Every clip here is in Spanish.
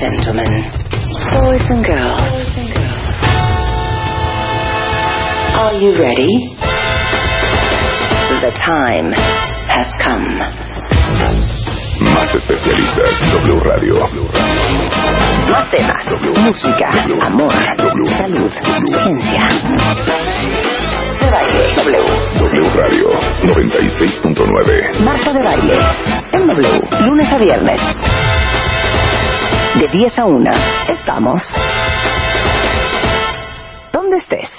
gentlemen, boys and girls, are you ready? The time has come. Más especialistas, W Radio. Más temas, música, amor, salud, ciencia. De baile, W. W Radio 96.9. Marta de baile, en W, lunes a viernes. De 10 a 1, estamos. ¿Dónde estés?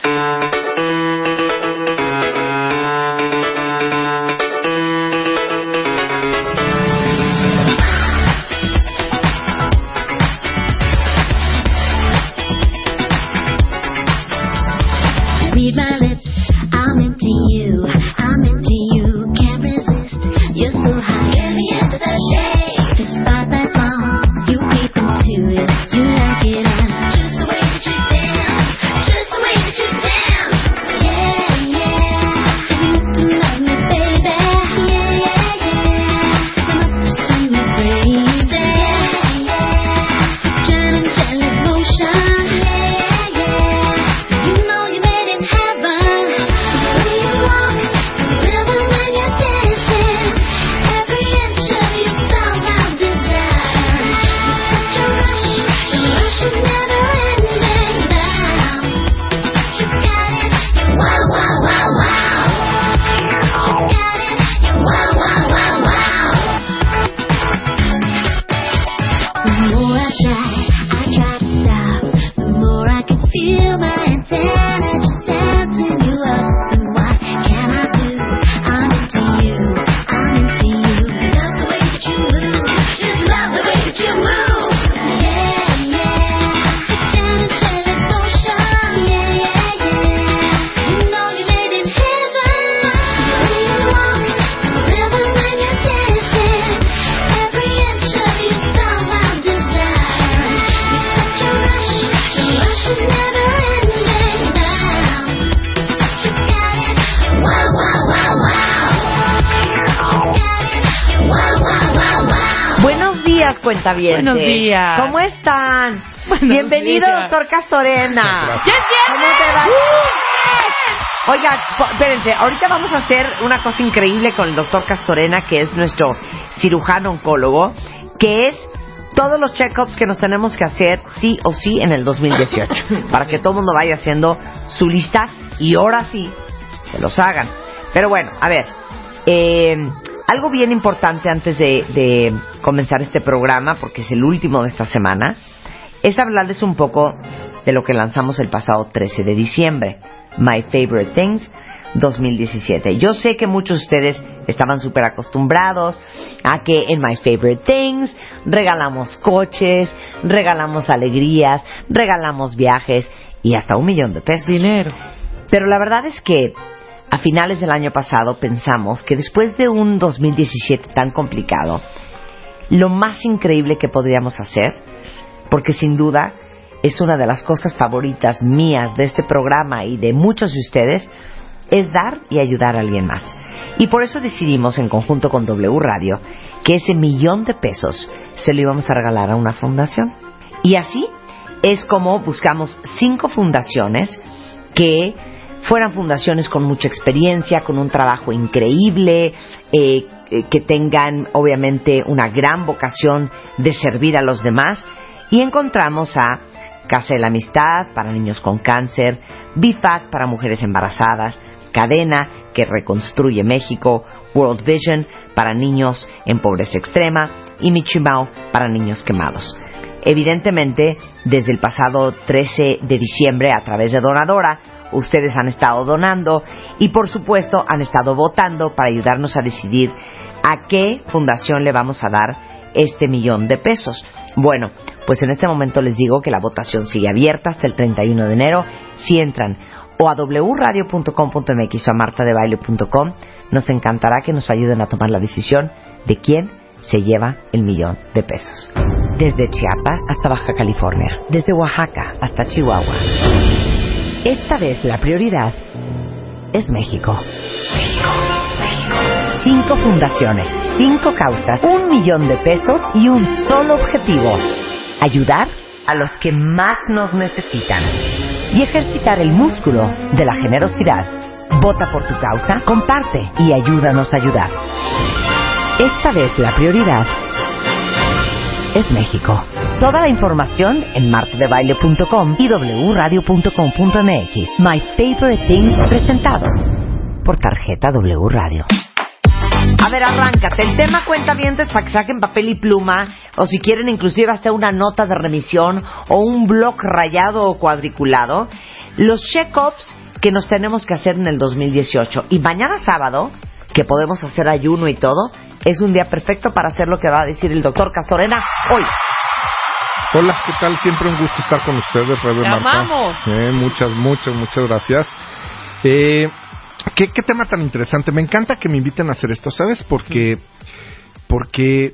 Cuentavientes. Buenos días. ¿Cómo están? Buenos Bienvenido, días. doctor Castorena. ¡Ya ¿Cómo te va? Oiga, po- espérense, ahorita vamos a hacer una cosa increíble con el doctor Castorena, que es nuestro cirujano oncólogo, que es todos los check-ups que nos tenemos que hacer sí o sí en el 2018, para que todo el mundo vaya haciendo su lista y ahora sí se los hagan. Pero bueno, a ver, eh, algo bien importante antes de, de comenzar este programa, porque es el último de esta semana, es hablarles un poco de lo que lanzamos el pasado 13 de diciembre, My Favorite Things 2017. Yo sé que muchos de ustedes estaban súper acostumbrados a que en My Favorite Things regalamos coches, regalamos alegrías, regalamos viajes y hasta un millón de pesos. Dinero. Pero la verdad es que a finales del año pasado pensamos que después de un 2017 tan complicado, lo más increíble que podríamos hacer, porque sin duda es una de las cosas favoritas mías de este programa y de muchos de ustedes, es dar y ayudar a alguien más. Y por eso decidimos en conjunto con W Radio que ese millón de pesos se lo íbamos a regalar a una fundación. Y así es como buscamos cinco fundaciones que fueran fundaciones con mucha experiencia, con un trabajo increíble, eh, eh, que tengan obviamente una gran vocación de servir a los demás. Y encontramos a Casa de la Amistad para niños con cáncer, BIFAC para mujeres embarazadas, Cadena que reconstruye México, World Vision para niños en pobreza extrema y Michimao para niños quemados. Evidentemente, desde el pasado 13 de diciembre a través de Donadora, ustedes han estado donando y por supuesto han estado votando para ayudarnos a decidir a qué fundación le vamos a dar este millón de pesos. Bueno, pues en este momento les digo que la votación sigue abierta hasta el 31 de enero. Si entran o a wradio.com.mx o a martadebaile.com, nos encantará que nos ayuden a tomar la decisión de quién se lleva el millón de pesos. Desde Chiapas hasta Baja California, desde Oaxaca hasta Chihuahua. Esta vez la prioridad es México. Cinco fundaciones, cinco causas, un millón de pesos y un solo objetivo. ayudar a los que más nos necesitan y ejercitar el músculo de la generosidad. Vota por tu causa, comparte y ayúdanos a ayudar. Esta vez la prioridad es México. Toda la información en martadebaile.com y wradio.com.mx. My Favorite Things presentado por tarjeta W Radio. A ver, arráncate. El tema cuenta vientes para que saquen papel y pluma, o si quieren inclusive hasta una nota de remisión o un blog rayado o cuadriculado. Los check-ups que nos tenemos que hacer en el 2018. Y mañana sábado, que podemos hacer ayuno y todo, es un día perfecto para hacer lo que va a decir el doctor Castorena hoy. Hola, ¿qué tal? Siempre un gusto estar con ustedes, ¡Te Marta. amamos! Eh, muchas, muchas, muchas gracias. Eh, ¿qué, ¿Qué tema tan interesante? Me encanta que me inviten a hacer esto, ¿sabes? Porque, porque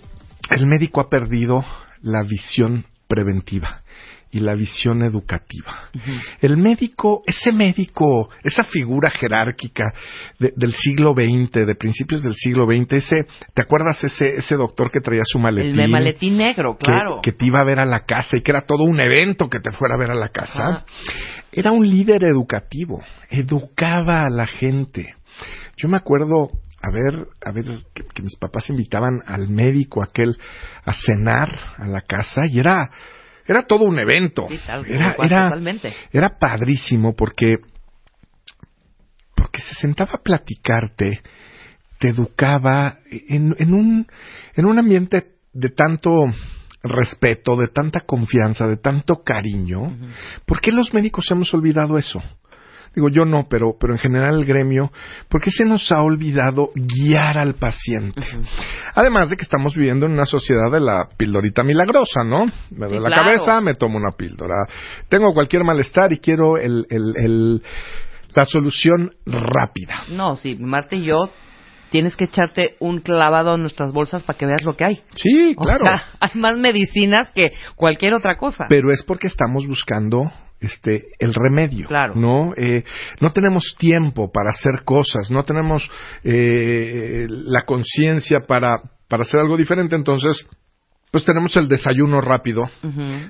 el médico ha perdido la visión preventiva y la visión educativa. El médico, ese médico, esa figura jerárquica de- del siglo XX, de principios del siglo XX, ese, ¿te acuerdas ese, ese doctor que traía su maletín? El de maletín negro, claro. Que, te iba a ver a la casa y que era todo un evento que te fuera a ver a la casa. Era un líder educativo, educaba a la gente. Yo me acuerdo a ver, a ver que, que mis papás invitaban al médico aquel a cenar a la casa y era era todo un evento. Sí, tal era, cual, era, totalmente. era padrísimo porque porque se sentaba a platicarte, te educaba en, en un en un ambiente de tanto respeto, de tanta confianza, de tanto cariño. ¿Por qué los médicos hemos olvidado eso? Digo, yo no, pero, pero en general el gremio, ¿por qué se nos ha olvidado guiar al paciente? Además de que estamos viviendo en una sociedad de la pildorita milagrosa, ¿no? Me duele Sí, la claro. cabeza, me tomo una píldora. Tengo cualquier malestar y quiero el, el, el- la solución rápida. No, sí, Marta y yo tienes que echarte un clavado en nuestras bolsas para que veas lo que hay. Sí, O claro. sea, hay más medicinas que cualquier otra cosa. pero es porque estamos buscando este el remedio Claro. no Eh, no tenemos tiempo para hacer cosas no tenemos eh, la conciencia para para hacer algo diferente entonces pues tenemos el desayuno rápido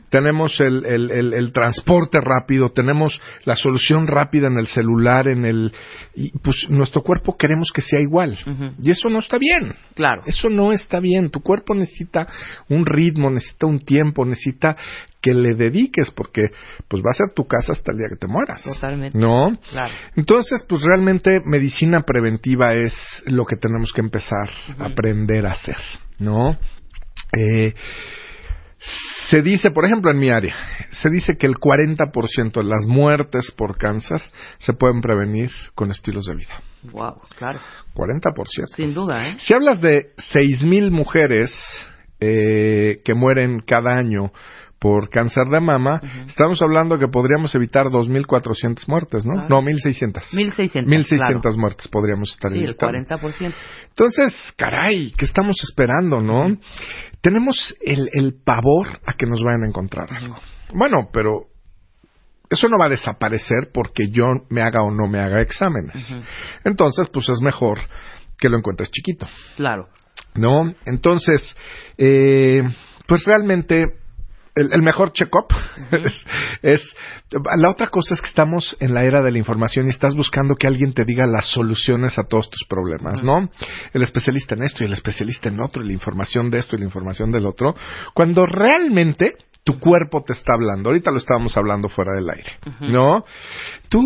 tenemos el, el, el, el transporte rápido, tenemos la solución rápida en el celular, en el y pues nuestro cuerpo queremos que sea igual y eso no está bien. Claro. Eso no está bien. Tu cuerpo necesita un ritmo, necesita un tiempo, necesita que le dediques porque pues va a ser tu casa hasta el día que te mueras. Totalmente. ¿No? Claro. Entonces, pues realmente medicina preventiva es lo que tenemos que empezar a aprender a hacer, ¿no? Eh, se dice, por ejemplo, en mi área, se dice que el 40% de las muertes por cáncer se pueden prevenir con estilos de vida. Wow, claro. 40%. Sin duda, ¿eh? Si hablas de 6.000 mujeres eh, que mueren cada año por cáncer de mama, estamos hablando que podríamos evitar 2.400 muertes, ¿no? Claro. No, 1.600. 1.600. 1.600 claro. muertes podríamos estar Sí, el evitando. 40%. Entonces, caray, ¿qué estamos esperando, no? Tenemos el, el pavor a que nos vayan a encontrar algo. Bueno, pero eso no va a desaparecer porque yo me haga o no me haga exámenes. Entonces, pues es mejor que lo encuentres chiquito, Claro. ¿no? Entonces, eh, pues realmente el, el mejor check-up es, es- La otra cosa es que estamos en la era de la información y estás buscando que alguien te diga las soluciones a todos tus problemas, ¿no? El especialista en esto y el especialista en otro y la información de esto y la información del otro, cuando realmente tu cuerpo te está hablando. Ahorita lo estábamos hablando fuera del aire, ¿no? Tú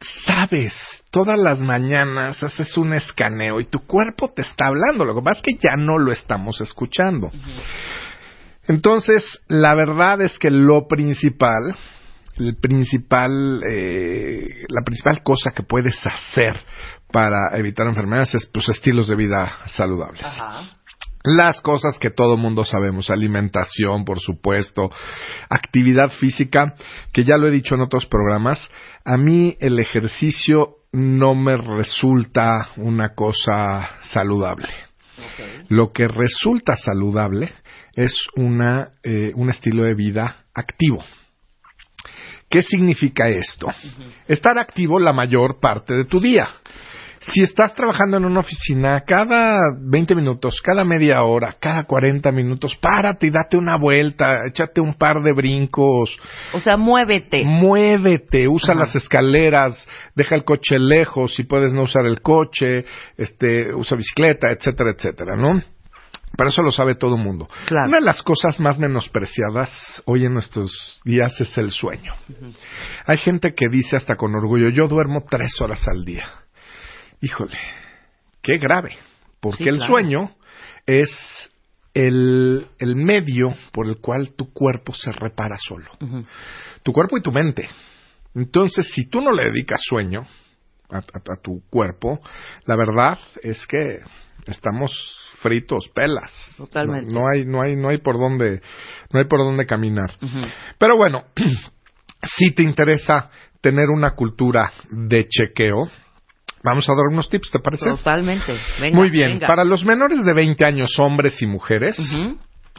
sabes, todas las mañanas haces un escaneo y tu cuerpo te está hablando. Lo que pasa es que ya no lo estamos escuchando. Entonces, la verdad es que lo principal, el principal, eh, la principal cosa que puedes hacer para evitar enfermedades es pues estilos de vida saludables. Ajá. Las cosas que todo mundo sabemos, alimentación, por supuesto, actividad física, que ya lo he dicho en otros programas, a mí el ejercicio no me resulta una cosa saludable. Lo que resulta saludable es una, eh, un estilo de vida activo. ¿Qué significa esto? Estar activo la mayor parte de tu día. Si estás trabajando en una oficina, cada 20 minutos, cada media hora, cada 40 minutos, párate y date una vuelta, échate un par de brincos, O sea, muévete. muévete, usa Ajá. las escaleras, deja el coche lejos, si puedes no usar el coche, este, usa bicicleta, etcétera, etcétera, ¿no? Pero eso lo sabe todo el mundo. Claro. Una de las cosas más menospreciadas hoy en nuestros días es el sueño. Hay gente que dice hasta con orgullo, yo duermo tres horas al día. Híjole, qué grave, porque Sí, el claro. sueño es el, el medio por el cual tu cuerpo se repara solo. Tu cuerpo y tu mente. Entonces, si tú no le dedicas sueño a, a- a tu cuerpo, la verdad es que estamos fritos, pelas. Totalmente. No, no hay, no hay, no hay por dónde, no hay por dónde caminar. Pero bueno, si te interesa tener una cultura de chequeo, vamos a dar unos tips, ¿te parece? Totalmente. Venga, Muy bien. venga. Para los menores de 20 años, hombres y mujeres,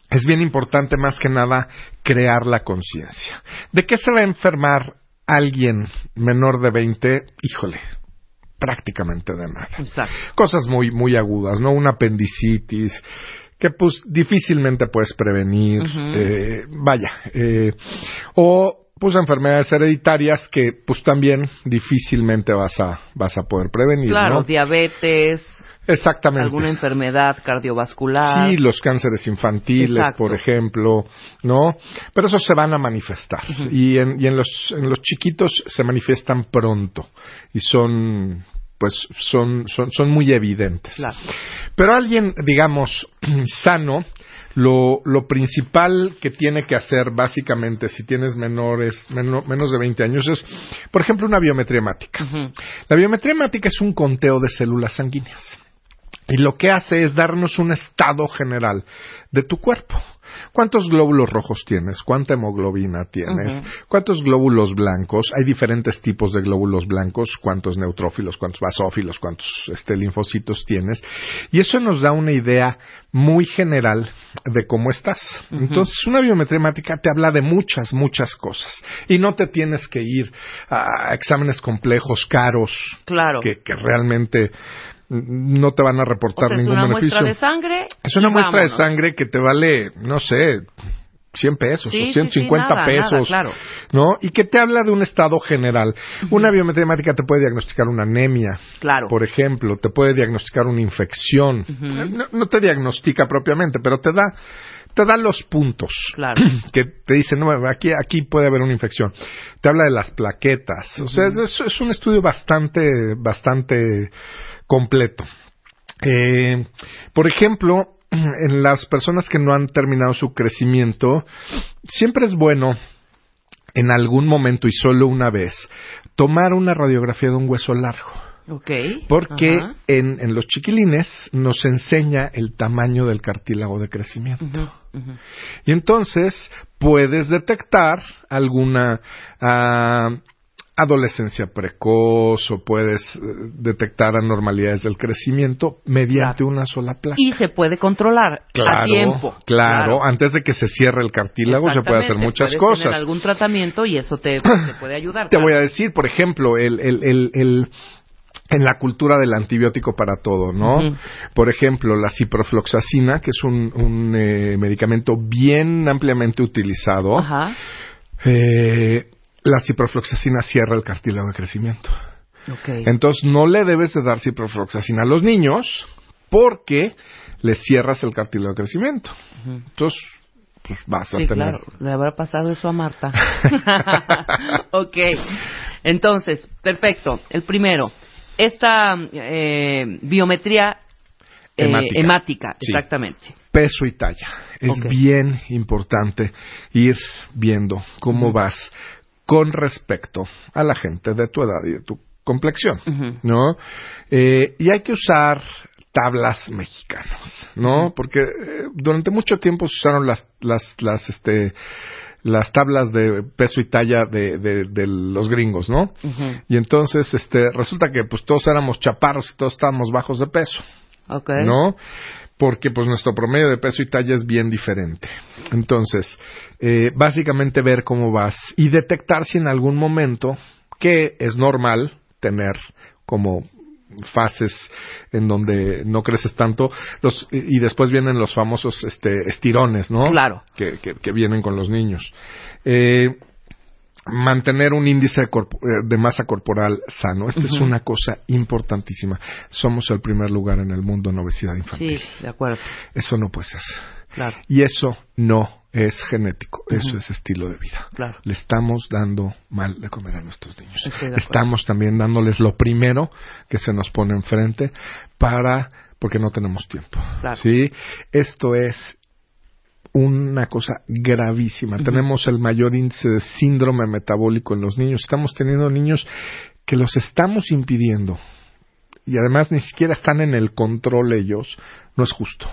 es bien importante más que nada crear la conciencia. ¿De qué se va a enfermar alguien menor de 20? Híjole, prácticamente de nada. Exacto. Cosas muy, muy agudas, ¿no? Una apendicitis que pues difícilmente puedes prevenir, eh, vaya, eh, o pues enfermedades hereditarias que pues también difícilmente vas a, vas a poder prevenir, Claro, ¿no? diabetes, Exactamente. alguna enfermedad cardiovascular. Sí, los cánceres infantiles, Exacto. por ejemplo, ¿no? Pero esos se van a manifestar. Y, en, y en, los, en los chiquitos se manifiestan pronto. Y son, pues, son, son, son muy evidentes. Claro. Pero alguien, digamos, sano, lo, lo principal que tiene que hacer, básicamente, si tienes menores, meno- menos de 20 años, es, por ejemplo, una biometría hemática. La biometría hemática es un conteo de células sanguíneas. Y lo que hace es darnos un estado general de tu cuerpo. ¿Cuántos glóbulos rojos tienes? ¿Cuánta hemoglobina tienes? ¿Cuántos glóbulos blancos? Hay diferentes tipos de glóbulos blancos. ¿Cuántos neutrófilos? ¿Cuántos basófilos? ¿Cuántos este, linfocitos tienes? Y eso nos da una idea muy general de cómo estás. Entonces, una biometría te habla de muchas, muchas cosas. Y no te tienes que ir a exámenes complejos, caros, Claro. que, que realmente no te van a O reportar sea, es ningún una beneficio. muestra de sangre. es una muestra vámonos. de sangre que te vale, no sé, 100 pesos Sí, o sí, sí, 150 nada, pesos, nada, claro. ¿no? Y que te habla de un estado general. Una biometría hemática te puede diagnosticar una anemia, Claro. por ejemplo, te puede diagnosticar una infección. No, no te diagnostica propiamente, pero te da te da los puntos Claro. que te dicen, no, aquí, aquí puede haber una infección. Te habla de las plaquetas. O sea, es, es un estudio bastante, bastante completo. Eh, por ejemplo, en las personas que no han terminado su crecimiento, siempre es bueno en algún momento y solo una vez tomar una radiografía de un hueso largo. Ok. Porque en, en los chiquilines nos enseña el tamaño del cartílago de crecimiento. Y entonces puedes detectar alguna ah, adolescencia precoz o puedes eh, detectar anormalidades del crecimiento mediante Claro. una sola placa. Y se puede controlar Claro, a tiempo. claro, antes de que se cierre el cartílago se puede hacer muchas puedes cosas. tener algún tratamiento y eso te, te puede ayudar. Te claro. voy a decir, por ejemplo, el, el, el, el- en la cultura del antibiótico para todo, ¿no? Por ejemplo, la ciprofloxacina, que es un, un, eh, medicamento bien ampliamente utilizado, Ajá. eh, la ciprofloxacina cierra el cartílago de crecimiento. Entonces, no le debes de dar ciprofloxacina a los niños porque le cierras el cartílago de crecimiento. Entonces, pues vas a tener... claro. Le habrá pasado eso a Marta. ok. Entonces, perfecto. El primero, esta eh, biometría eh, Hemática. hemática, Sí. exactamente. peso y talla. Es bien importante ir viendo cómo vas con respecto a la gente de tu edad y de tu complexión. ¿no? Eh, y hay que usar tablas mexicanas, ¿no? Porque eh, durante mucho tiempo se usaron las, las, las, este, las tablas de peso y talla de, de, de los gringos, ¿no? Y entonces, este, resulta que pues todos éramos chaparros y todos estábamos bajos de peso. ¿no? Porque pues nuestro promedio de peso y talla es bien diferente. Entonces, eh, básicamente ver cómo vas y detectar si en algún momento, que es normal tener como fases en donde no creces tanto, los, y después vienen los famosos este, estirones, ¿no? Claro. Que, que, que vienen con los niños. Eh, mantener un índice de, eh, de masa corporal sano. Esta es una cosa importantísima. Somos el primer lugar en el mundo en obesidad infantil. Sí, de acuerdo. Eso no puede ser. Claro. Y eso no es genético, eso es estilo de vida. Claro. Le estamos dando mal de comer a nuestros niños. Estamos también dándoles lo primero que se nos pone enfrente para porque no tenemos tiempo. Claro. ¿Sí? Esto es una cosa gravísima. Tenemos el mayor índice de síndrome metabólico en los niños. Estamos teniendo niños que los estamos impidiendo y además ni siquiera están en el control ellos. No es justo.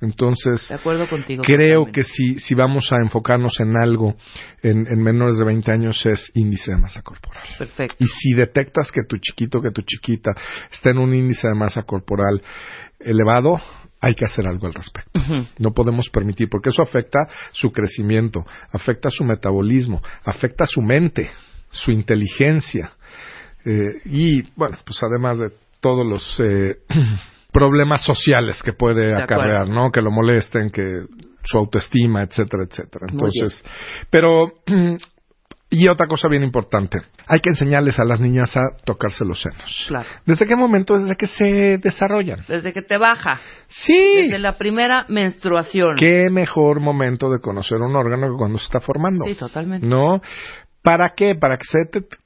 Entonces, De acuerdo contigo. Creo totalmente. que si, si vamos a enfocarnos en algo en, en menores de 20 años es índice de masa corporal. Perfecto. Y si detectas que tu chiquito, que tu chiquita está en un índice de masa corporal elevado, hay que hacer algo al respecto. No podemos permitir, porque eso afecta su crecimiento, afecta su metabolismo, afecta su mente, su inteligencia. Eh, y, bueno, pues además de todos los eh, problemas sociales que puede De acarrear. ¿no? Que lo molesten, que su autoestima, etcétera, etcétera. Entonces, pero y otra cosa bien importante, hay que enseñarles a las niñas a tocarse los senos. Claro. ¿Desde qué momento? Desde que se desarrollan. Desde que te baja. Sí. Desde la primera menstruación. Qué mejor momento de conocer un órgano que cuando se está formando. Sí, totalmente. ¿No? ¿Para qué? ¿Para que se detecte,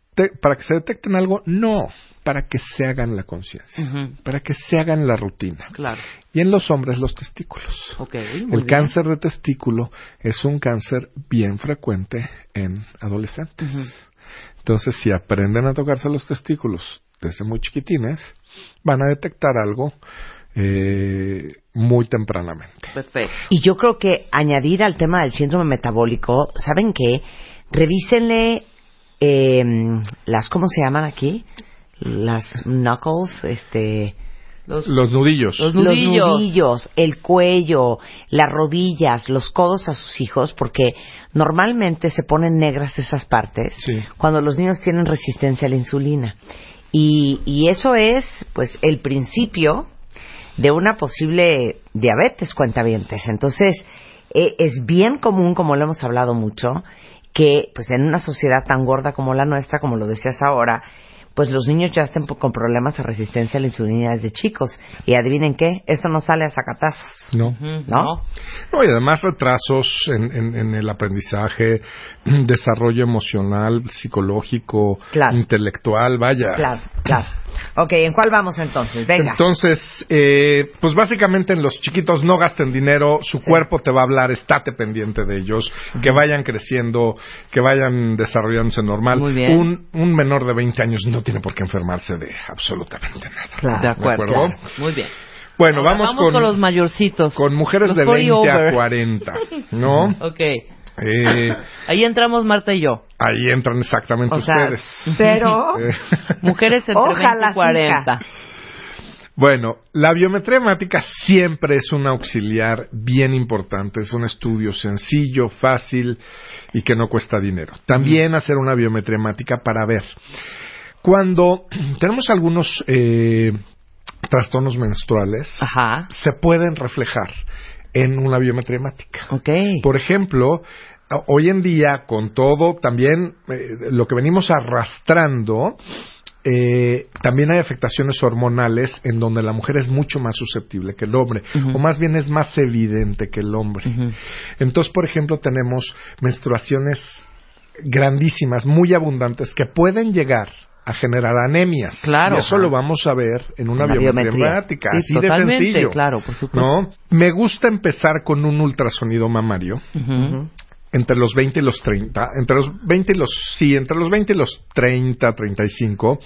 para que se detecten algo? No, para que se hagan la conciencia, para que se hagan la rutina. Claro. Y en los hombres los testículos. Ok. muy El bien. cáncer de testículo es un cáncer bien frecuente en adolescentes. Entonces, si aprenden a tocarse los testículos desde muy chiquitines, van a detectar algo eh, muy tempranamente. Perfecto. Y yo creo que añadir al tema del síndrome metabólico, ¿saben qué? Revísenle eh, las, ¿cómo se llaman aquí? Las knuckles, este... Los, Los nudillos. Los Los nudillos. nudillos, el cuello, las rodillas, los codos a sus hijos, porque normalmente se ponen negras esas partes Sí. cuando los niños tienen resistencia a la insulina. Y, y eso es, pues, el principio de una posible diabetes cuentavientes. Entonces, eh, es bien común, como lo hemos hablado mucho, que, pues, en una sociedad tan gorda como la nuestra, como lo decías ahora, pues los niños ya estén con problemas de resistencia a la insulina desde chicos. Y adivinen qué, eso no sale a sacatazos. No. ¿No? No, y además retrasos en, en- en el aprendizaje, desarrollo emocional, psicológico, Claro. intelectual, vaya. Claro, claro. Ok, ¿en cuál vamos entonces? Venga. Entonces, eh, pues básicamente en los chiquitos no gasten dinero, su cuerpo te va a hablar, estate pendiente de ellos, que vayan creciendo, que vayan desarrollándose normal. Muy bien. Un, un menor de 20 años no tiene por qué enfermarse de absolutamente nada. Claro. De acuerdo. acuerdo? Muy bien. Bueno, Ahora vamos, con, los mayorcitos. con mujeres Los de 40 20 a over. 40, ¿no? Ok. Eh, Ahí entramos Marta y yo. ahí entran exactamente O sea, ustedes. cero. Eh, Mujeres entre 20 Ojalá, y 40. Bueno, la biometría hemática siempre es un auxiliar bien importante, es un estudio sencillo, fácil y que no cuesta dinero. También hacer una biometría hemática para ver. Cuando tenemos algunos eh, trastornos menstruales, Ajá. se pueden reflejar en una biometría hemática. Ok. Por ejemplo, hoy en día, con todo, también eh, lo que venimos arrastrando, eh, también hay afectaciones hormonales en donde la mujer es mucho más susceptible que el hombre, o más bien es más evidente que el hombre. Entonces, por ejemplo, tenemos menstruaciones grandísimas, muy abundantes, que pueden llegar a generar anemias. Claro. Y eso lo vamos a ver en una biometría, biometría. Sí, así totalmente, de sencillo. claro, por supuesto. ¿No? Me gusta empezar con un ultrasonido mamario Ujú. entre los 20 y los 30, entre los 20 y los sí, entre los 20 y los 30, 35,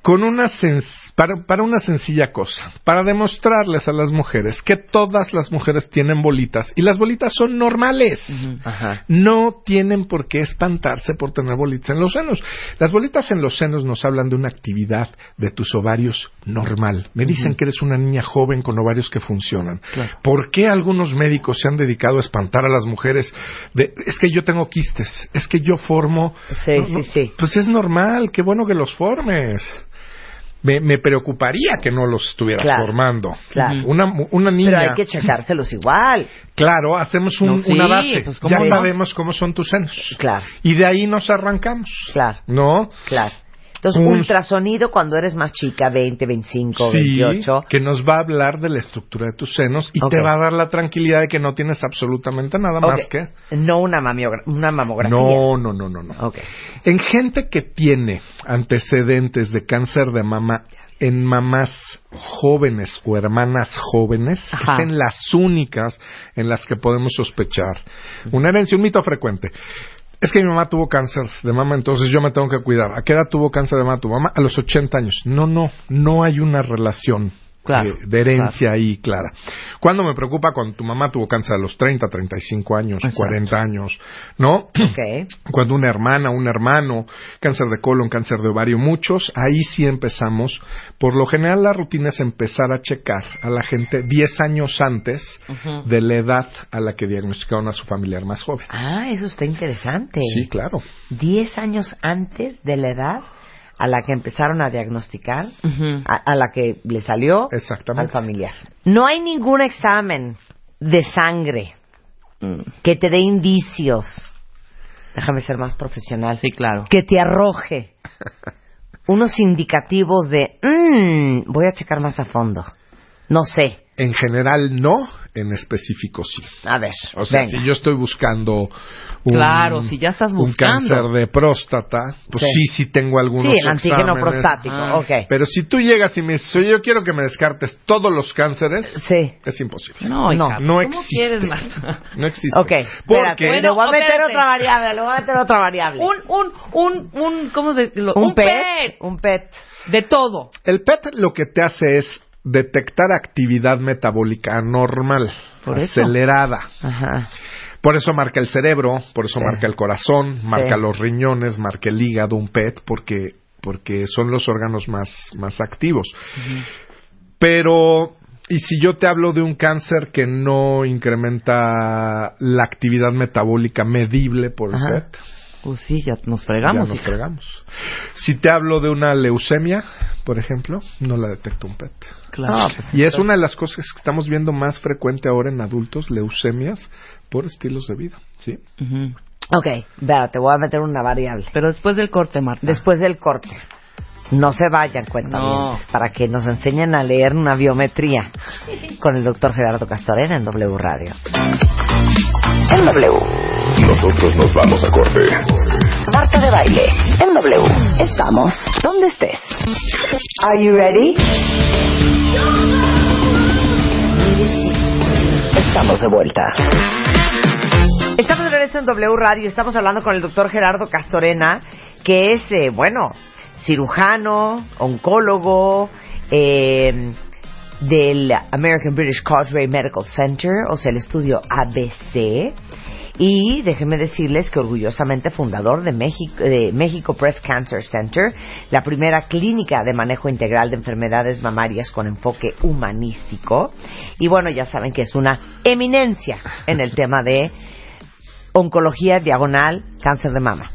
con una sens- para, para una sencilla cosa, para demostrarles a las mujeres que todas las mujeres tienen bolitas y las bolitas son normales. Ajá. No tienen por qué espantarse por tener bolitas en los senos. Las bolitas en los senos nos hablan de una actividad de tus ovarios normal. Me dicen que eres una niña joven con ovarios que funcionan. Claro. ¿Por qué algunos médicos se han dedicado a espantar a las mujeres? De, es que yo tengo quistes, es que yo formo. Sí, No, sí, no, sí. Pues es normal, qué bueno que los formes. Me, me preocuparía que no los estuvieras Claro. formando. Claro. Una, una niña. Pero hay que checárselos igual. Claro, hacemos un- No, sí, una base. pues, ¿cómo ya no? sabemos cómo son tus senos. Claro, Y de ahí nos arrancamos. claro, ¿No? claro. Entonces, Un- ultrasonido cuando eres más chica, 20, 25, Sí, 28. que nos va a hablar de la estructura de tus senos y te va a dar la tranquilidad de que no tienes absolutamente nada más que... No una, una mamografía. No, no, no, no, no. Ok. En gente que tiene antecedentes de cáncer de mama en mamás jóvenes o hermanas jóvenes, Ajá. es en las únicas en las que podemos sospechar una herencia, un mito frecuente. Es que mi mamá tuvo cáncer de mama, entonces yo me tengo que cuidar. ¿A qué edad tuvo cáncer de mama tu mamá? A los 80 años. No, no, no hay una relación Claro, eh, de herencia ahí clara. Cuando me preocupa cuando tu mamá tuvo cáncer a los 30, 35 años, Exacto. 40 años, ¿no? Ok. cuando una hermana, un hermano, cáncer de colon, cáncer de ovario, muchos, ahí sí empezamos. Por lo general la rutina es empezar a checar a la gente 10 años antes de la edad a la que diagnosticaron a su familiar más joven. Ah, eso está interesante. Sí, claro. 10 años antes de la edad a la que empezaron a diagnosticar, a, a la que le salió al familiar. No hay ningún examen de sangre que te dé indicios. Déjame ser más profesional. Sí, claro. Que te arroje unos indicativos de, "Mm, voy a checar más a fondo. No sé. En general no, en específico sí. A ver, O sea, venga. si yo estoy buscando un, Claro, si ya estás un buscando. cáncer de próstata, pues Sí. sí, sí tengo algunos Sí, el antígeno exámenes. prostático, Ah. ok. Pero si tú llegas y me dices, "Oye, yo quiero que me descartes todos los cánceres, Sí. es imposible. No, No, hija, no ¿cómo existe. quieres más? No existe. Ok, espérate, Porque Bueno, le voy a meter espérate. otra variable, le voy a meter otra variable. un, un, un, un, ¿cómo se lo- un, un pet, pet. un pet. De todo. el PET lo que te hace es detectar actividad metabólica anormal, Por eso. acelerada. Ajá. Por eso marca el cerebro, por eso Sí. marca el corazón, marca Sí. los riñones, marca el hígado, un PET, porque, porque son los órganos más, más activos. Pero, ¿y si yo te hablo de un cáncer que no incrementa la actividad metabólica medible por el Ajá. PET? Pues sí, ya nos Ya fregamos. nos hija. fregamos. Si te hablo de una leucemia, por ejemplo, no la detecta un PET. Claro. No, pues, Y es una de las cosas que estamos viendo más frecuente ahora en adultos, leucemias, por estilos de vida. ¿sí? Ujú. Ok, vea, te voy a meter una variable. Pero después del corte, Marta. Después del corte. No se vayan, cuentavientes, para que nos enseñen a leer una biometría con el doctor Gerardo Castorena en W Radio. En W. Nosotros nos vamos a corte. Marta de baile. En W. Estamos donde estés. Are you ready? Estamos de vuelta. Estamos de regreso en W Radio. Estamos hablando con el doctor Gerardo Castorena, que es, eh, bueno, cirujano, oncólogo, eh, del American British Causeway Medical Center, o sea, el estudio ABC. Y déjenme decirles que orgullosamente fundador de México, de México Breast Cancer Center, la primera clínica de manejo integral de enfermedades mamarias con enfoque humanístico. Y bueno, ya saben que es una eminencia en el tema de oncología diagonal, cáncer de mama,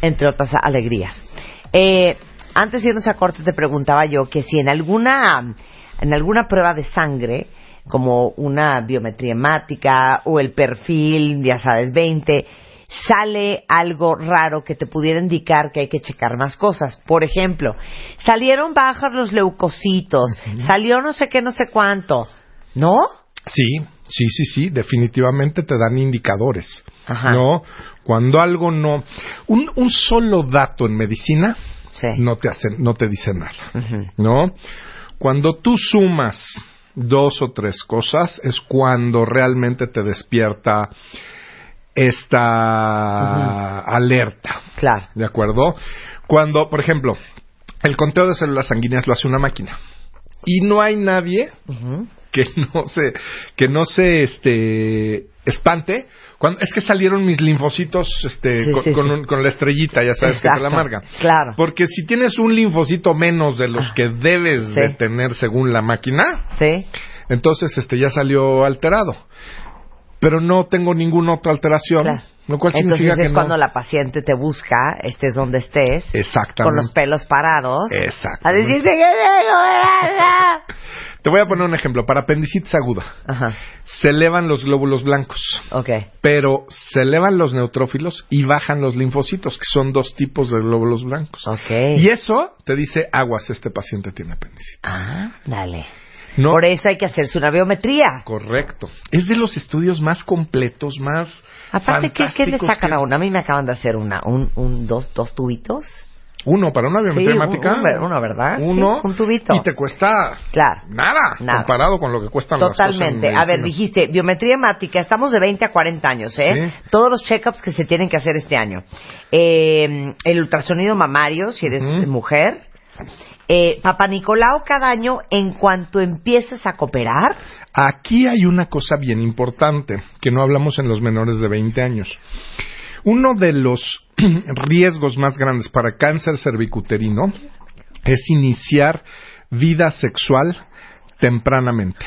entre otras alegrías. Eh, antes de irnos a corte te preguntaba yo que si en alguna en alguna prueba de sangre como una biometría hemática o el perfil, ya sabes, 20, sale algo raro que te pudiera indicar que hay que checar más cosas. Por ejemplo, salieron bajas los leucocitos, salió no sé qué, no sé cuánto. ¿No? Sí, sí, sí, sí, definitivamente te dan indicadores. Ajá. ¿No? Cuando algo no. Un, un solo dato en medicina Sí. no, te hace, no te dice nada. ¿No? Cuando tú sumas dos o tres cosas es cuando realmente te despierta esta alerta. Claro. ¿De acuerdo? Cuando, por ejemplo, el conteo de células sanguíneas lo hace una máquina. Y no hay nadie Ujú. Que no se, que no se este, espante. Cuando, es que salieron mis linfocitos este, Sí, con, sí, con un- con la estrellita, ya sabes que te la marca. claro. Porque si tienes un linfocito menos de los que debes Sí. de tener según la máquina, Sí. entonces este ya salió alterado. Pero no tengo ninguna otra alteración. Claro. Lo cual Entonces significa que es no- cuando la paciente te busca, estés donde estés, Exactamente. con los pelos parados, a decirte que. Te voy a poner un ejemplo. Para apendicitis aguda, Ajá, se elevan los glóbulos blancos, ok. pero se elevan los neutrófilos y bajan los linfocitos, que son dos tipos de glóbulos blancos. Ok. Y eso te dice, aguas, este paciente tiene apendicitis. Ah, dale. No, Por eso hay que hacerse una biometría. correcto. Es de los estudios más completos, más Aparte, ¿qué, qué le sacan que- a uno? A mí me acaban de hacer una, un, un dos, dos tubitos. Uno, para una biometría Sí, hemática. un- un- uno, ¿verdad? Uno. Sí, un tubito. Y te cuesta Claro. nada, Nada. comparado con lo que cuestan Totalmente. las cosas A ver, en dijiste, biometría hemática, estamos de 20 a 40 años, ¿eh? Sí. Todos los check-ups que se tienen que hacer este año. Eh, el ultrasonido mamario, si eres mujer. Eh, Papa Nicolau cada año, en cuanto empieces a cooperar, Aquí hay una cosa bien importante que no hablamos en los menores de 20 años. Uno de los riesgos más grandes para cáncer cervicuterino es iniciar vida sexual tempranamente.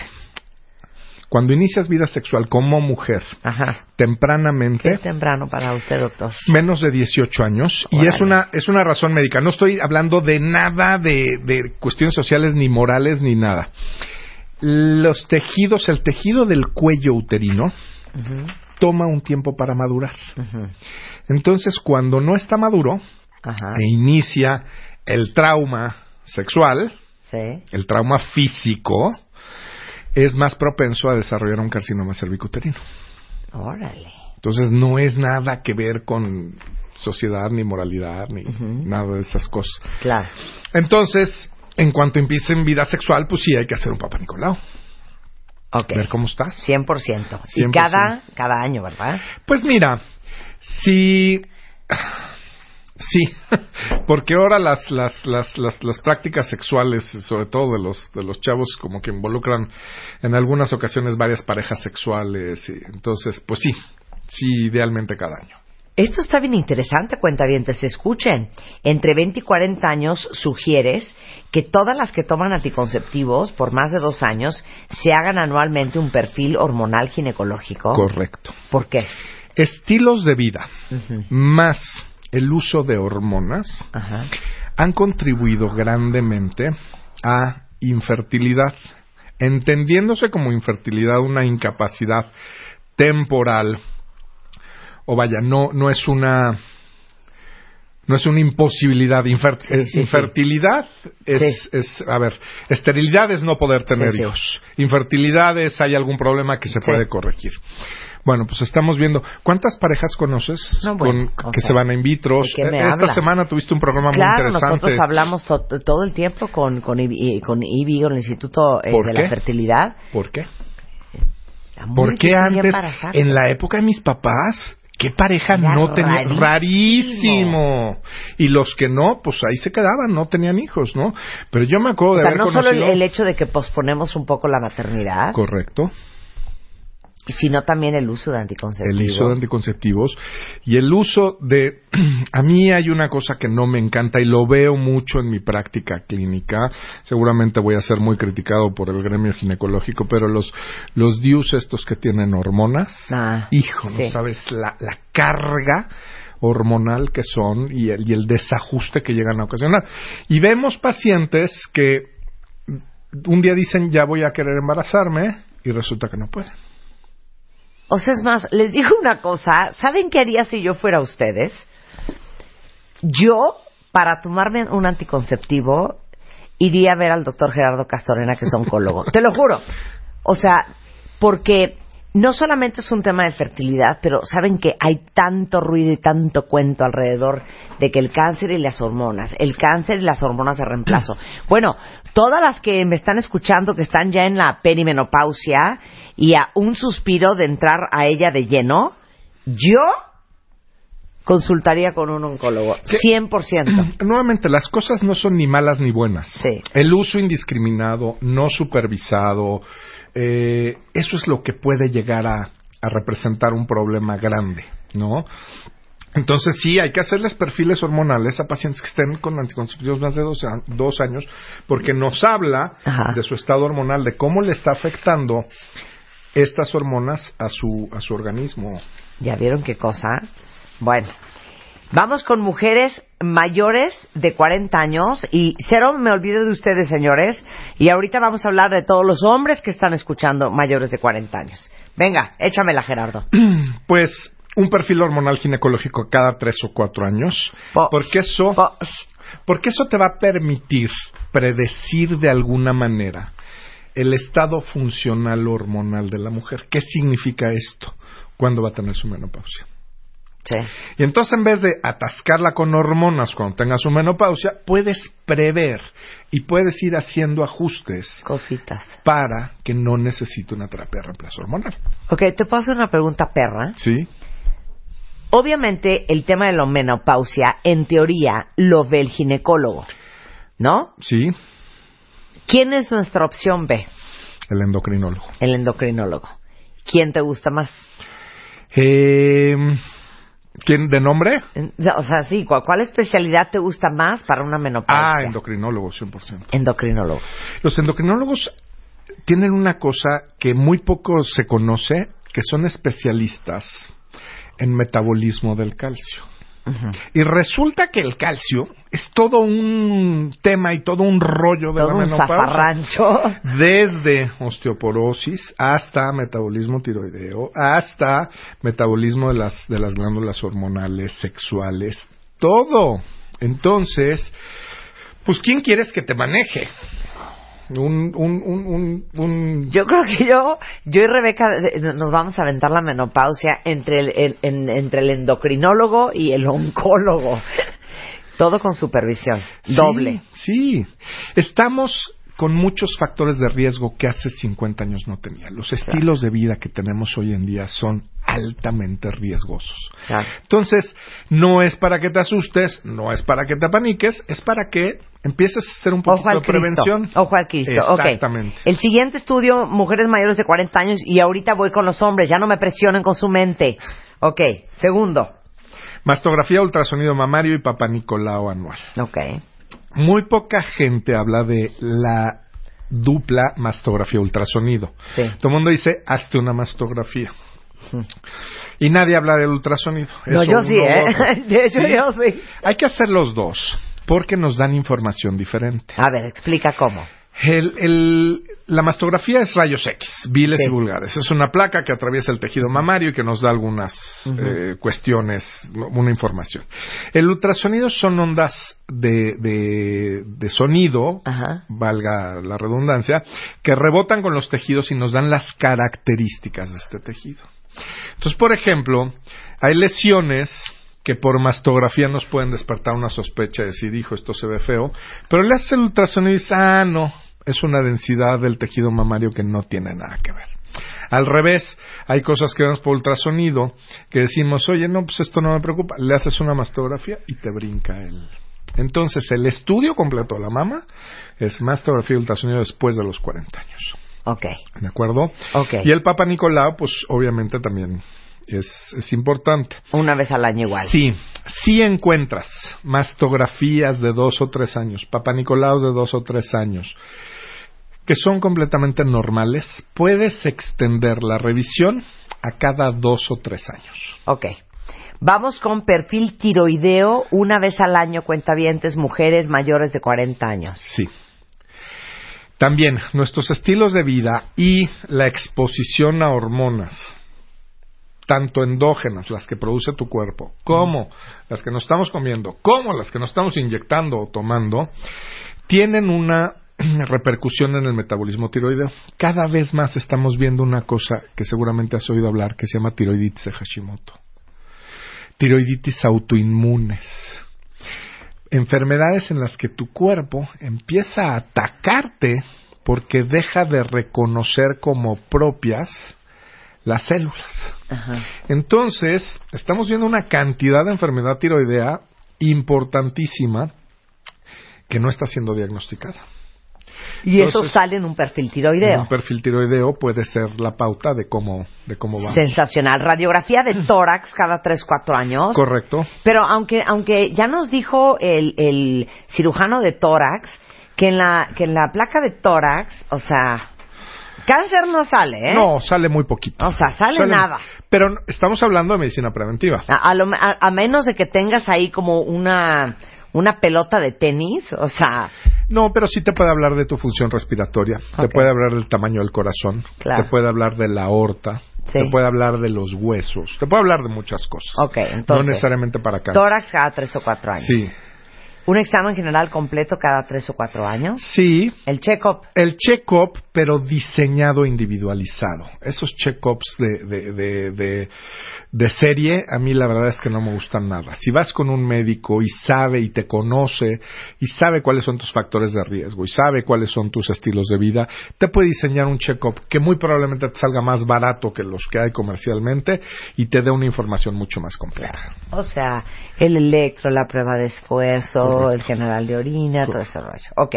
Cuando inicias vida sexual como mujer ajá, tempranamente, es temprano para usted, doctor. menos de 18 años y es una es una razón médica. No estoy hablando de nada de, de cuestiones sociales ni morales ni nada. Los tejidos, el tejido del cuello uterino Ujú, toma un tiempo para madurar. ujú. Entonces, cuando no está maduro Ajá, e inicia el trauma sexual, sí. el trauma físico, es más propenso a desarrollar un carcinoma cervicuterino. Órale. Entonces no es nada que ver con sociedad ni moralidad ni nada de esas cosas. Claro. Entonces, en cuanto empiecen vida sexual, pues sí hay que hacer un Papa Nicolau. Ok. Ver cómo estás. 100%. Y 100%. cada, cada año, ¿verdad? Pues mira, si sí, porque ahora las, las, las, las, las prácticas sexuales, sobre todo de los, de los chavos, como que involucran en algunas ocasiones varias parejas sexuales, y entonces, pues sí, sí, idealmente cada año. Esto está bien interesante, cuentavientes, escuchen. Entre 20 y 40 años sugieres que todas las que toman anticonceptivos por más de dos años se hagan anualmente un perfil hormonal ginecológico. Correcto. ¿Por qué? Estilos de vida más el uso de hormonas Ajá. han contribuido grandemente a infertilidad, entendiéndose como infertilidad una incapacidad temporal o vaya, no no es una no es una imposibilidad. Infer- sí, sí. infertilidad es, Sí. es, a ver, esterilidad es no poder tener hijos. Infertilidad es hay algún problema que se puede corregir. Bueno, pues estamos viendo. ¿Cuántas parejas conoces No, bueno, con- que sea, se van a in vitro? ¿de qué me Esta semana tuviste un programa muy Claro, interesante. nosotros hablamos to- todo el tiempo con, con, IBI, con IBI, con el Instituto eh, ¿Por de qué? la Fertilidad. ¿Por qué? Muy ¿Por qué antes, en la época de mis papás, qué pareja Era no tenía? rarísimo. Rarísimo. Y los que no, pues ahí se quedaban, no tenían hijos, ¿no? Pero yo me acuerdo O de sea, haber no solo el, conocido... el hecho de que posponemos un poco la maternidad, Correcto. Sino también el uso de anticonceptivos. El uso de anticonceptivos y el uso de... A mí hay una cosa que no me encanta y lo veo mucho en mi práctica clínica. Seguramente voy a ser muy criticado por el gremio ginecológico, pero los, los DIUs estos que tienen hormonas, Ah, hijo, no sí. sabes la, la carga hormonal que son y el, y el desajuste que llegan a ocasionar. Y vemos pacientes que un día dicen ya voy a querer embarazarme y resulta que no pueden. O sea, es más, les digo una cosa, ¿saben qué haría si yo fuera ustedes? Yo, para tomarme un anticonceptivo, iría a ver al doctor Gerardo Castorena, que es oncólogo. Te lo juro. O sea, porque no solamente es un tema de fertilidad, pero saben que hay tanto ruido y tanto cuento alrededor de que el cáncer y las hormonas, el cáncer y las hormonas de reemplazo. Bueno, todas las que me están escuchando que están ya en la perimenopausia y a un suspiro de entrar a ella de lleno, yo consultaría con un oncólogo, ¿Qué? 100%. Nuevamente, las cosas no son ni malas ni buenas. Sí. El uso indiscriminado, no supervisado, eh, eso es lo que puede llegar a, a representar un problema grande, ¿no? Entonces sí, hay que hacerles perfiles hormonales a pacientes que estén con anticonceptivos más de dos, años, porque nos habla Ajá. de su estado hormonal, de cómo le está afectando estas hormonas a su, a su organismo. ¿Ya vieron qué cosa? Bueno, vamos con mujeres mayores de 40 años y cero me olvido de ustedes, señores. Y ahorita vamos a hablar de todos los hombres que están escuchando mayores de 40 años. Venga, échamela, Gerardo. Pues un perfil hormonal ginecológico cada tres o cuatro años, Po- porque eso, po- porque eso te va a permitir predecir de alguna manera el estado funcional hormonal de la mujer. ¿Qué significa esto? ¿Cuándo va a tener su menopausia? Sí. Y entonces en vez de atascarla con hormonas cuando tenga su menopausia, puedes prever y puedes ir haciendo ajustes Cositas. para que no necesite una terapia de reemplazo hormonal. Ok, te puedo hacer una pregunta perra. ¿Sí? Obviamente, el tema de la menopausia, en teoría, lo ve el ginecólogo, ¿no? Sí, ¿Quién es nuestra opción B? el endocrinólogo. El endocrinólogo. ¿Quién te gusta más? Eh, ¿Quién de nombre? O sea, sí, ¿cuál, cuál especialidad te gusta más para una menopausia? Ah, endocrinólogo, 100%. Endocrinólogo. Los endocrinólogos tienen una cosa que muy poco se conoce, que son especialistas en metabolismo del calcio. Y resulta que el calcio es todo un tema y todo un rollo de Todo la un menopausia. zafarrancho. Desde osteoporosis hasta metabolismo tiroideo, hasta metabolismo de las, de las glándulas hormonales, sexuales, todo. Entonces, pues, ¿quién quieres que te maneje? Un, un, un, un, un- Yo creo que yo, yo y Rebeca eh, nos vamos a aventar la menopausia entre el, el- en- entre el endocrinólogo y el oncólogo. Todo con supervisión. Sí, Doble. Sí, estamos con muchos factores de riesgo que hace 50 años no tenía. Los estilos de vida que tenemos hoy en día son altamente riesgosos. Claro. Entonces, no es para que te asustes, no es para que te apaniques, es para que empieces a hacer un al de prevención. Ojo al Cristo. Exactamente. El siguiente estudio, mujeres mayores de 40 años, y ahorita voy con los hombres, ya no me presionen con su mente. Ok. Segundo. Mastografía, ultrasonido mamario y papá Nicolau anual. Ok. Muy poca gente habla de la dupla mastografía ultrasonido. Sí. Todo el mundo dice, hazte una mastografía. Y nadie habla del ultrasonido. No, Eso yo sí, ¿eh? otro. De hecho, Sí. yo sí. Hay que hacer los dos, porque nos dan información diferente. A ver, explica cómo. El- el- la mastografía es rayos X, viles Sí. y vulgares. Es una placa que atraviesa el tejido mamario y que nos da algunas eh, cuestiones, una información. El ultrasonido son ondas de, de- de sonido, Ajá. valga la redundancia, que rebotan con los tejidos y nos dan las características de este tejido. Entonces, por ejemplo, hay lesiones que por mastografía nos pueden despertar una sospecha de decir, hijo, esto se ve feo, pero le haces el ultrasonido y dices, ah, no, es una densidad del tejido mamario que no tiene nada que ver. Al revés, hay cosas que vemos por ultrasonido que decimos, oye, no, pues esto no me preocupa. Le haces una mastografía y te brinca el. Entonces, el estudio completo de la mama es mastografía y ultrasonido después de los 40 años. Ok. ¿De acuerdo? Ok. Y el Papa Nicolau, pues obviamente también es, es importante. Una vez al año igual. Sí, sí encuentras mastografías de dos o tres años, Papa Nicolau de dos o tres años, que son completamente normales, puedes extender la revisión a cada dos o tres años. Ok. Vamos con perfil tiroideo una vez al año, cuentavientes, mujeres mayores de 40 años. Sí. También nuestros estilos de vida y la exposición a hormonas, tanto endógenas, las que produce tu cuerpo, como las que nos estamos comiendo, como las que nos estamos inyectando o tomando, tienen una repercusión en el metabolismo tiroideo. Cada vez más estamos viendo una cosa que seguramente has oído hablar que se llama tiroiditis de Hashimoto. Tiroiditis autoinmunes enfermedades en las que tu cuerpo empieza a atacarte porque deja de reconocer como propias las células. Ajá. Entonces, estamos viendo una cantidad de enfermedad tiroidea importantísima que no está siendo diagnosticada. Y eso sale en un perfil tiroideo. Un perfil tiroideo puede ser la pauta de cómo, de cómo va. Sensacional. Radiografía de tórax cada 3, 4 años. Correcto. Pero aunque, aunque ya nos dijo el, el cirujano de tórax que en, la, que en la placa de tórax, o sea, Cáncer no sale, ¿eh? No, sale muy poquito. O sea, sale nada. Pero estamos hablando de medicina preventiva. A, a lo me- a- a menos de que tengas ahí como una, una pelota de tenis, o sea, No, pero sí te puede hablar de tu función respiratoria, te puede hablar del tamaño del corazón, Claro. te puede hablar de la aorta, Sí. te puede hablar de los huesos, te puede hablar de muchas cosas. ok, entonces. no necesariamente para cáncer. Tórax cada tres o cuatro años. Sí, Un examen general completo cada tres o cuatro años. sí, El check-up. el check-up, pero diseñado individualizado. Esos check-ups de, de, de, de, de serie, a mí la verdad es que no me gustan nada. Si vas con un médico y sabe y te conoce y sabe cuáles son tus factores de riesgo y sabe cuáles son tus estilos de vida, te puede diseñar un check-up que muy probablemente te salga más barato que los que hay comercialmente y te dé una información mucho más completa. O sea, el electro, la prueba de esfuerzo, Correcto. el general de orina, todo ese rollo. Ok.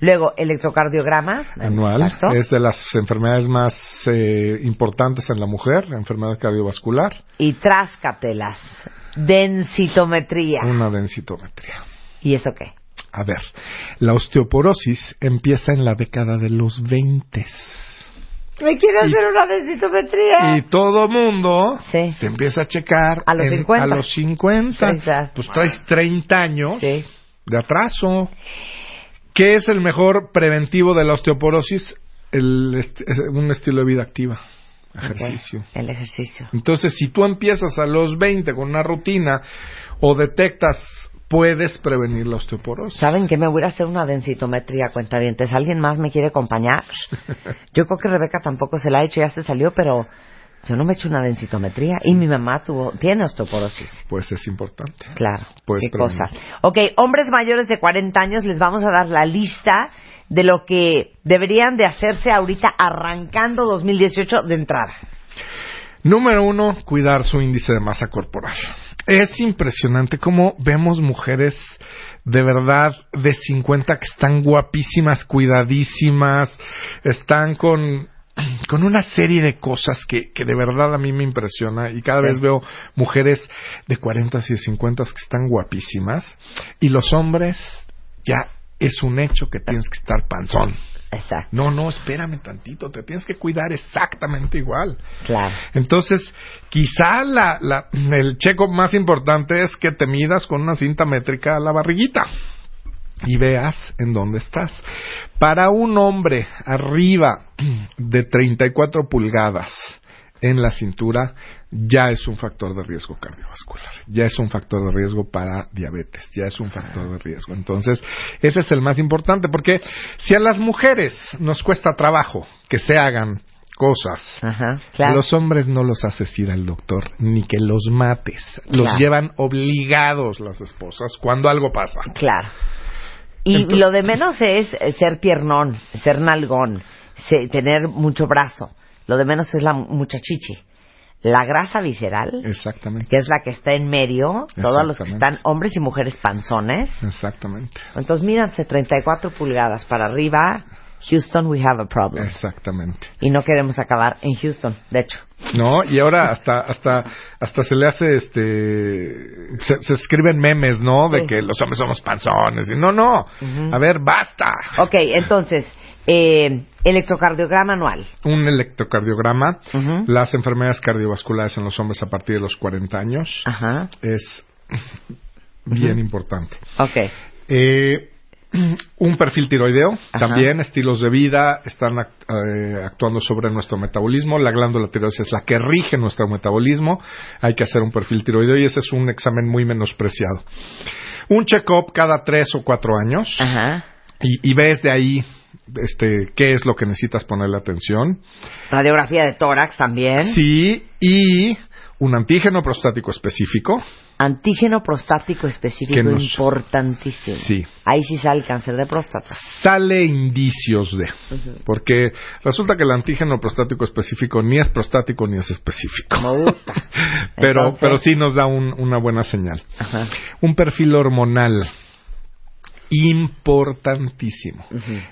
Luego, electrocardiograma. anual. Exacto. Es de las enfermedades más eh, importantes en la mujer, la enfermedad cardiovascular, Y tráscatelas. Densitometría. una densitometría. ¿Y eso qué? A ver, la osteoporosis empieza en la década de los 20 Me quiero Y- hacer una densitometría. y todo mundo Sí. se empieza a checar A los en- 50. a los 50. Sí, claro. Pues traes 30 años Sí. de atraso. ¿Qué es el mejor preventivo de la osteoporosis? El est- un estilo de vida activa, ejercicio. El ejercicio. Entonces, si tú empiezas a los 20 con una rutina o detectas, puedes prevenir la osteoporosis. ¿Saben que me voy a hacer una densitometría, cuentavientes? ¿Alguien más me quiere acompañar? Yo creo que Rebeca tampoco se la ha hecho, ya se salió, pero yo no me he hecho una densitometría. Y mi mamá tuvo, tiene osteoporosis. Pues es importante. Claro. Qué prevenir. cosa. Ok, hombres mayores de 40 años les vamos a dar la lista de lo que deberían de hacerse ahorita arrancando 2018 de entrada. Número uno, cuidar su índice de masa corporal. Es impresionante cómo vemos mujeres de verdad de 50 que están guapísimas, cuidadísimas, están con, con una serie de cosas que, que de verdad a mí me impresiona y cada Sí. vez veo mujeres de 40 y de 50 que están guapísimas y los hombres ya es un hecho que tienes que estar panzón. Exacto. No, no, espérame tantito, te tienes que cuidar exactamente igual. Claro. Entonces, quizá la, la, el checo más importante es que te midas con una cinta métrica a la barriguita y veas en dónde estás. Para un hombre arriba de 34 pulgadas en la cintura ya es un factor de riesgo cardiovascular, ya es un factor de riesgo para diabetes, ya es un factor de riesgo. Entonces, ese es el más importante, porque si a las mujeres nos cuesta trabajo que se hagan cosas, Ajá. Claro. los hombres no los haces ir al doctor, ni que los mates. Los Claro. llevan obligados las esposas cuando algo pasa. Claro. Y Entonces- lo de menos es ser piernón, ser nalgón, tener mucho brazo. Lo de menos es la mu- mucha chichi. La grasa visceral, Exactamente. que es la que está en medio, todos los que están hombres y mujeres panzones. Exactamente. Entonces, mídanse 34 pulgadas para arriba. Houston, we have a problem. Exactamente. Y no queremos acabar en Houston, de hecho. No, y ahora hasta hasta hasta se le hace este se, se escriben memes, ¿no? De Sí. que los hombres somos panzones. Y no, no. A ver, basta. Ok, entonces, eh, electrocardiograma anual. Un electrocardiograma, las enfermedades cardiovasculares en los hombres a partir de los 40 años Ajá. es bien importante. Ok. Eh, un perfil tiroideo, Ajá. también estilos de vida están act- eh, actuando sobre nuestro metabolismo. La glándula tiroides es la que rige nuestro metabolismo. Hay que hacer un perfil tiroideo y ese es un examen muy menospreciado. Un check-up cada tres o cuatro años Ajá. y, y ves de ahí este, qué es lo que necesitas ponerle atención. Radiografía de tórax también. Sí, y un antígeno prostático específico. Antígeno prostático específico nos- importantísimo. Sí. Ahí sí sale el cáncer de próstata. sale indicios de. Porque resulta que el antígeno prostático específico ni es prostático ni es específico. Pero, Entonces- pero sí nos da un- una buena señal. Ajá. Un perfil hormonal importantísimo.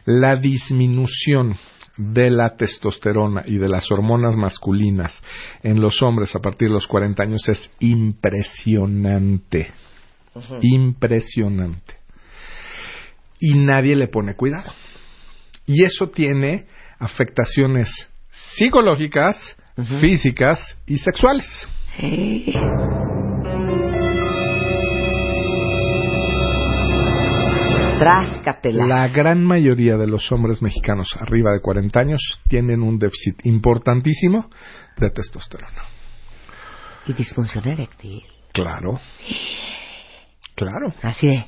La disminución de la testosterona y de las hormonas masculinas en los hombres a partir de los 40 años es impresionante. Impresionante. Y nadie le pone cuidado. Y eso tiene afectaciones psicológicas, físicas y sexuales. Tráscatela. La gran mayoría de los hombres mexicanos arriba de 40 años tienen un déficit importantísimo de testosterona. Y disfunción eréctil. Claro. Claro. Así de...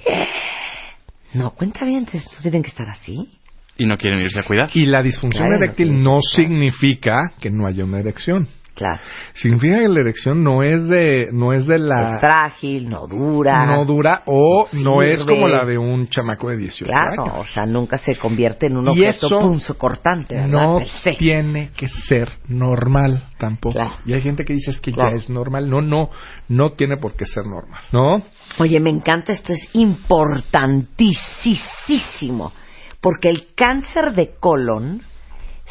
No, cuenta bien, no tienen que estar así. Y no quieren irse a cuidar. Y la disfunción Claro, eréctil no significa que no haya una erección. Claro. Significa que la erección no es de, no es de Es la, frágil, no dura. no dura o no no es como la de un chamaco de 18 Claro, o sea, nunca se convierte en un objeto punzocortante, ¿verdad? No tiene que ser normal tampoco. Claro. Y hay gente que dice es que Claro. ya es normal. No, no, no tiene por qué ser normal. ¿No? Oye, me encanta, esto es importantísimo, porque el cáncer de colon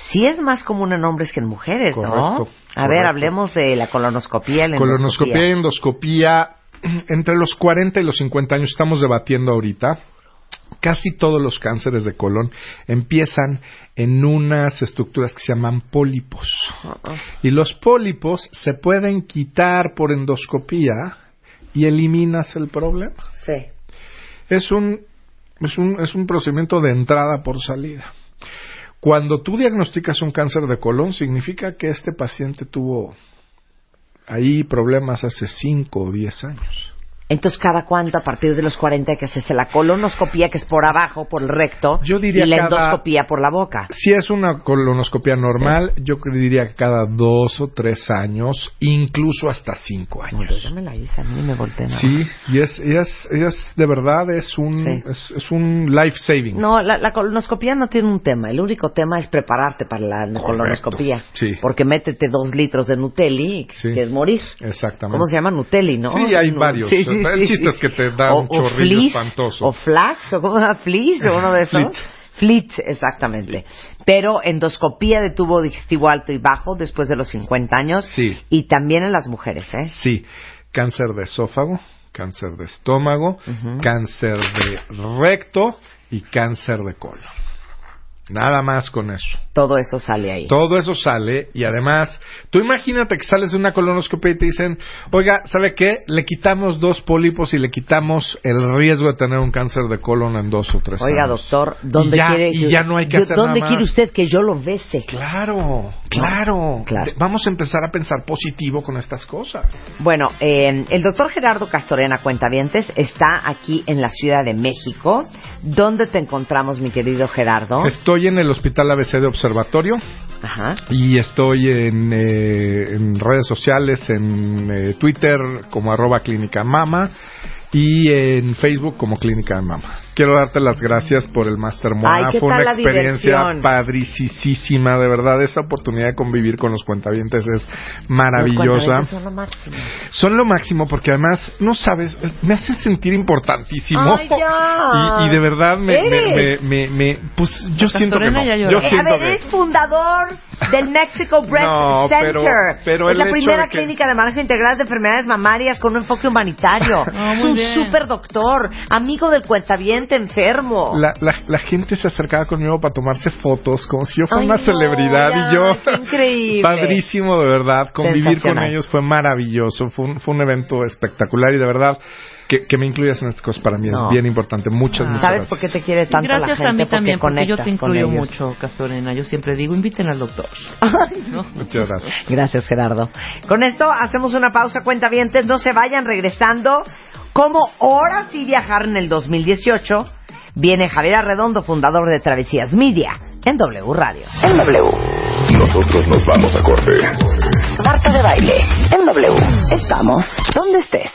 sí es más común en hombres que en mujeres, ¿no? Correcto, A ver, hablemos de la colonoscopía y la Colonoscopia, endoscopía. endoscopía, entre los 40 y los 50 años estamos debatiendo ahorita. Casi todos los cánceres de colon empiezan en unas estructuras que se llaman pólipos. Y los pólipos se pueden quitar por endoscopía y eliminas el problema. Sí. Es un, es un, es un procedimiento de entrada por salida. Cuando tú diagnosticas un cáncer de colon, significa que este paciente tuvo ahí problemas hace 5 o 10 años. Entonces, ¿cada cuánto a partir de los 40 hay que hacerse la colonoscopía, que es por abajo, por el recto, Yo diría y la cada- endoscopía por la boca? Si es una colonoscopia normal, yo diría que cada dos o tres años, incluso hasta cinco años. ya me la hice, a mí me volteé. Sí, y es, y es, y es de verdad, es un, Sí. es, es un life saving. No, la, la colonoscopía no tiene un tema. El único tema es prepararte para la colonoscopía. sí. Porque métete dos litros de Nutelli y Sí. quieres morir. Exactamente. ¿Cómo se llama? Nutelli, ¿no? Sí, hay El chiste es que te da un chorrillo fleece, espantoso. O flax, o se llama, fleece, o uno de esos. Fleet. Fleet, exactamente. Pero endoscopía de tubo digestivo alto y bajo después de los 50 años. Sí. Y también en las mujeres, ¿eh? Sí, cáncer de esófago, cáncer de estómago, cáncer de recto y cáncer de colon. Nada más con eso. Todo eso sale ahí. Todo eso sale y además, tú imagínate que sales de una colonoscopia y te dicen, oiga, ¿sabe qué? Le quitamos dos pólipos y le quitamos el riesgo de tener un cáncer de colon en dos o tres Oiga, años. doctor, ¿dónde y ya, quiere y ya no hay que yo- hacer ¿Dónde nada quiere más. usted que yo lo bese? Claro, claro. Vamos a empezar a pensar positivo con estas cosas. Bueno, eh, el doctor Gerardo Castorena Cuentavientes está aquí en la Ciudad de México. ¿Dónde te encontramos, mi querido Gerardo? Estoy en el Hospital ABC de Observatorio. Ajá. Y estoy en, eh, en redes sociales, en eh, Twitter como arroba clínica mama y en Facebook como clínica mama. Quiero darte las gracias por el Master MOA. Ay, ¿qué Fue una experiencia padricísima, de verdad. Esa oportunidad de convivir con los cuentavientes es Los maravillosa. cuentavientes son lo máximo. Son lo máximo porque además, no sabes, me hacen sentir importantísimo. Ay, ya. Y, y de verdad me, me, me, me- me- pues yo La siento que no. Yo. Eh, a siento ver, que eres fundador del Mexico Breast No, Center. pero- pero es el la primera que- clínica de manejo integral de enfermedades mamarias con un enfoque humanitario. Es un bien. super doctor, amigo del cuentaviente enfermo. La, la, la gente se acercaba conmigo para tomarse fotos como si yo fuera Ay, una no, celebridad ya, y yo increíble. padrísimo de verdad convivir con ellos fue maravilloso fue un, fue un evento espectacular y de verdad que, que me incluyas en estas cosas para mí No. es bien importante muchas muchas ¿Sabes gracias por qué te quiere tanto la Gracias gente? a mí también, porque yo te incluyo mucho, Castorena. Yo siempre digo, inviten al doctor. ¿no? muchas gracias Gracias, Gerardo. Con esto hacemos una pausa, cuentavientes. No se vayan regresando. Como ahora sí viajar en el 2018, viene Javier Arredondo, fundador de Travesías Media, en W Radio. En W. Nosotros nos vamos a corte. Marta de baile. En W. Estamos donde estés.